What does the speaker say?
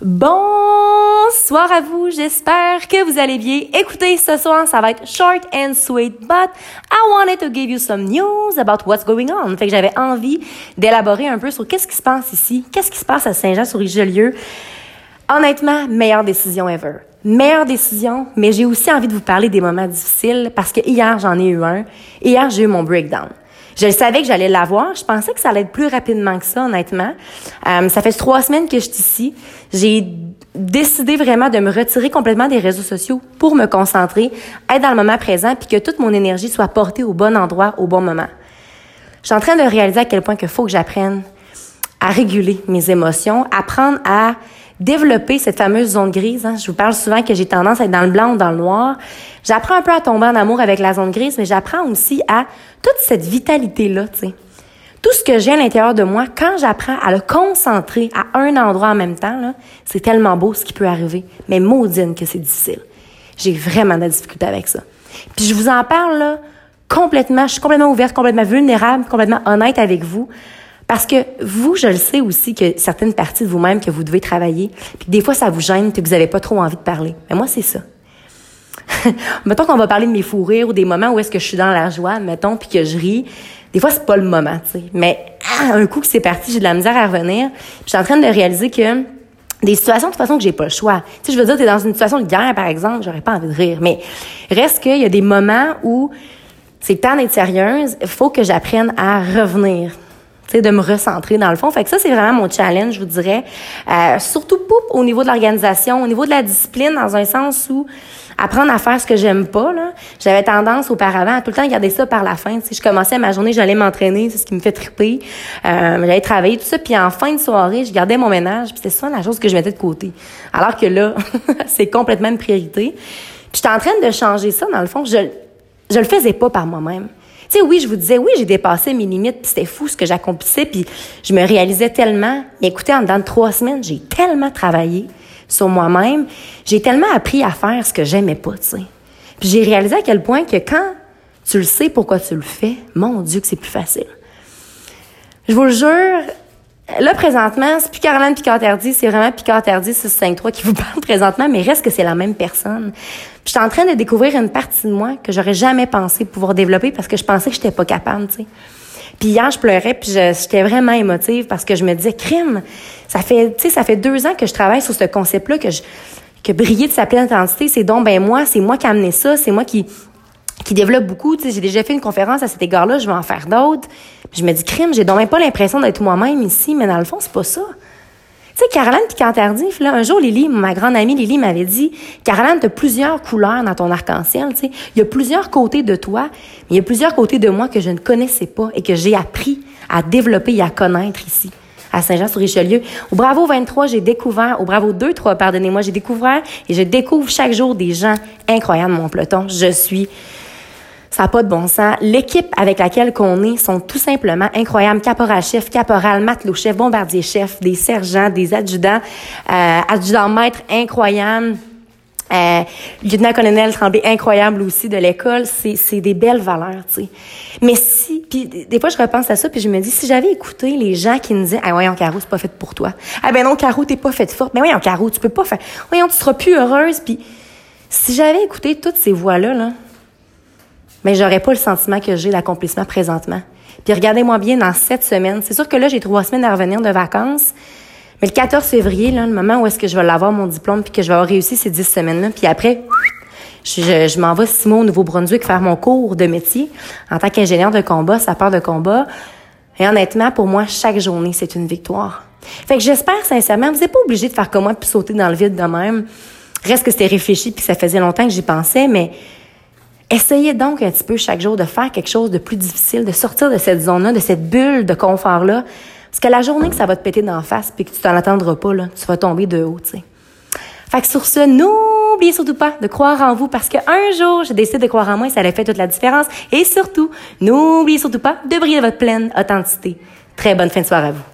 Bonsoir à vous, j'espère que vous allez bien. Écoutez, ce soir, ça va être short and sweet, but I wanted to give you some news about what's going on. Fait que j'avais envie d'élaborer un peu sur qu'est-ce qui se passe ici, qu'est-ce qui se passe à Saint-Jean-sur-Richelieu. Honnêtement, meilleure décision ever. Meilleure décision, mais j'ai aussi envie de vous parler des moments difficiles parce que hier, j'en ai eu un. Hier, j'ai eu mon breakdown. Je savais que j'allais l'avoir. Je pensais que ça allait être plus rapidement que ça, honnêtement. Euh, ça fait trois semaines que je suis ici. J'ai décidé vraiment de me retirer complètement des réseaux sociaux pour me concentrer, être dans le moment présent, puis que toute mon énergie soit portée au bon endroit, au bon moment. Je suis en train de réaliser à quel point il faut que j'apprenne à réguler mes émotions, apprendre à développer cette fameuse zone grise. Hein. Je vous parle souvent que j'ai tendance à être dans le blanc ou dans le noir. J'apprends un peu à tomber en amour avec la zone grise, mais j'apprends aussi à toute cette vitalité-là. Tout ce que j'ai à l'intérieur de moi, quand j'apprends à le concentrer à un endroit en même temps, c'est tellement beau ce qui peut arriver. Mais maudine que c'est difficile. J'ai vraiment de la difficulté avec ça. Puis je vous en parle, là, complètement, je suis complètement ouverte, complètement vulnérable, complètement honnête avec vous. Parce que vous, je le sais aussi que certaines parties de vous-même que vous devez travailler, puis des fois ça vous gêne, puis que vous n'avez pas trop envie de parler. Mais moi, c'est ça. mettons qu'on va parler de mes fous rires ou des moments où est-ce que je suis dans la joie, mettons, puis que je ris. Des fois, c'est pas le moment, tu sais. Mais ah, un coup que c'est parti, j'ai de la misère à revenir. je suis en train de réaliser que des situations de toute façon que j'ai pas le choix. Tu sais, je veux dire, t'es dans une situation de guerre, par exemple, j'aurais pas envie de rire. Mais reste qu'il y a des moments où c'est temps d'être sérieuse, faut que j'apprenne à revenir de me recentrer dans le fond. Fait que ça, c'est vraiment mon challenge, je vous dirais. Euh, surtout au niveau de l'organisation, au niveau de la discipline, dans un sens où apprendre à faire ce que j'aime pas, là. J'avais tendance auparavant à tout le temps garder ça par la fin. Si je commençais ma journée, j'allais m'entraîner, c'est ce qui me fait triper. Euh, j'allais travailler, tout ça. Puis en fin de soirée, je gardais mon ménage. Puis c'était ça la chose que je mettais de côté. Alors que là, c'est complètement une priorité. Puis j'étais en train de changer ça, dans le fond. Je, je le faisais pas par moi-même. Tu sais, oui, je vous disais, oui, j'ai dépassé mes limites, puis c'était fou ce que j'accomplissais, puis je me réalisais tellement. Mais écoutez, en dedans de trois semaines, j'ai tellement travaillé sur moi-même, j'ai tellement appris à faire ce que j'aimais pas, tu sais. Puis j'ai réalisé à quel point que quand tu le sais pourquoi tu le fais, mon Dieu que c'est plus facile. Je vous jure, Là, présentement, c'est plus Caroline Picard-Tardy, c'est vraiment Picard-Tardy 653 qui vous parle présentement, mais reste que c'est la même personne. je suis en train de découvrir une partie de moi que j'aurais jamais pensé pouvoir développer parce que je pensais que j'étais pas capable, tu sais. Puis hier, je pleurais, puis j'étais vraiment émotive parce que je me disais, crime, ça fait, tu sais, ça fait deux ans que je travaille sur ce concept-là, que je, que briller de sa pleine identité, c'est donc ben moi, c'est moi qui ai amené ça, c'est moi qui, qui développe beaucoup. Tu sais, j'ai déjà fait une conférence à cet égard-là, je vais en faire d'autres. Je me dis, crime, j'ai donc même pas l'impression d'être moi-même ici, mais dans le fond, c'est pas ça. Tu sais, Caroline Picantardi, là, un jour, Lily, ma grande amie Lily m'avait dit, Caroline, t'as plusieurs couleurs dans ton arc-en-ciel, tu sais. Il y a plusieurs côtés de toi, mais il y a plusieurs côtés de moi que je ne connaissais pas et que j'ai appris à développer et à connaître ici à Saint-Jean-sur-Richelieu. Au Bravo 23, j'ai découvert, au Bravo 2, 3, pardonnez-moi, j'ai découvert et je découvre chaque jour des gens incroyables, mon peloton. Je suis ça n'a pas de bon sens. L'équipe avec laquelle qu'on est sont tout simplement incroyables. Caporal-chef, caporal, matelot-chef, bombardier-chef, des sergents, des adjudants, euh, adjudants-maîtres incroyables. Euh, lieutenant-colonel Tremblay, incroyable aussi de l'école, c'est, des belles valeurs, tu sais. Mais si, puis des fois je repense à ça, puis je me dis, si j'avais écouté les gens qui me disaient, ah voyons Caro, c'est pas fait pour toi. Ah ben non Caro, t'es pas faite forte. Mais voyons Caro, tu peux pas faire. Voyons, tu seras plus heureuse. Puis si j'avais écouté toutes ces voix là, là, mais j'aurais pas le sentiment que j'ai l'accomplissement présentement. Puis regardez-moi bien dans cette semaine. C'est sûr que là, j'ai trois semaines à revenir de vacances. Mais le 14 février, là, le moment où est-ce que je vais l'avoir mon diplôme puis que je vais avoir réussi ces dix semaines-là, puis après, je, je, m'en vais six mois au Nouveau-Brunswick faire mon cours de métier en tant qu'ingénieur de combat, sapeur de combat. Et honnêtement, pour moi, chaque journée, c'est une victoire. Fait que j'espère sincèrement, vous n'êtes pas obligé de faire comme moi puis sauter dans le vide de même. Reste que c'était réfléchi puis ça faisait longtemps que j'y pensais, mais Essayez donc un petit peu chaque jour de faire quelque chose de plus difficile, de sortir de cette zone-là, de cette bulle de confort-là. Parce que la journée que ça va te péter d'en face puis que tu t'en attendras pas, là, tu vas tomber de haut, tu. Fait que sur ce, n'oubliez surtout pas de croire en vous parce qu'un jour, j'ai décidé de croire en moi et ça allait fait toute la différence. Et surtout, n'oubliez surtout pas de briller votre pleine authenticité. Très bonne fin de soirée à vous.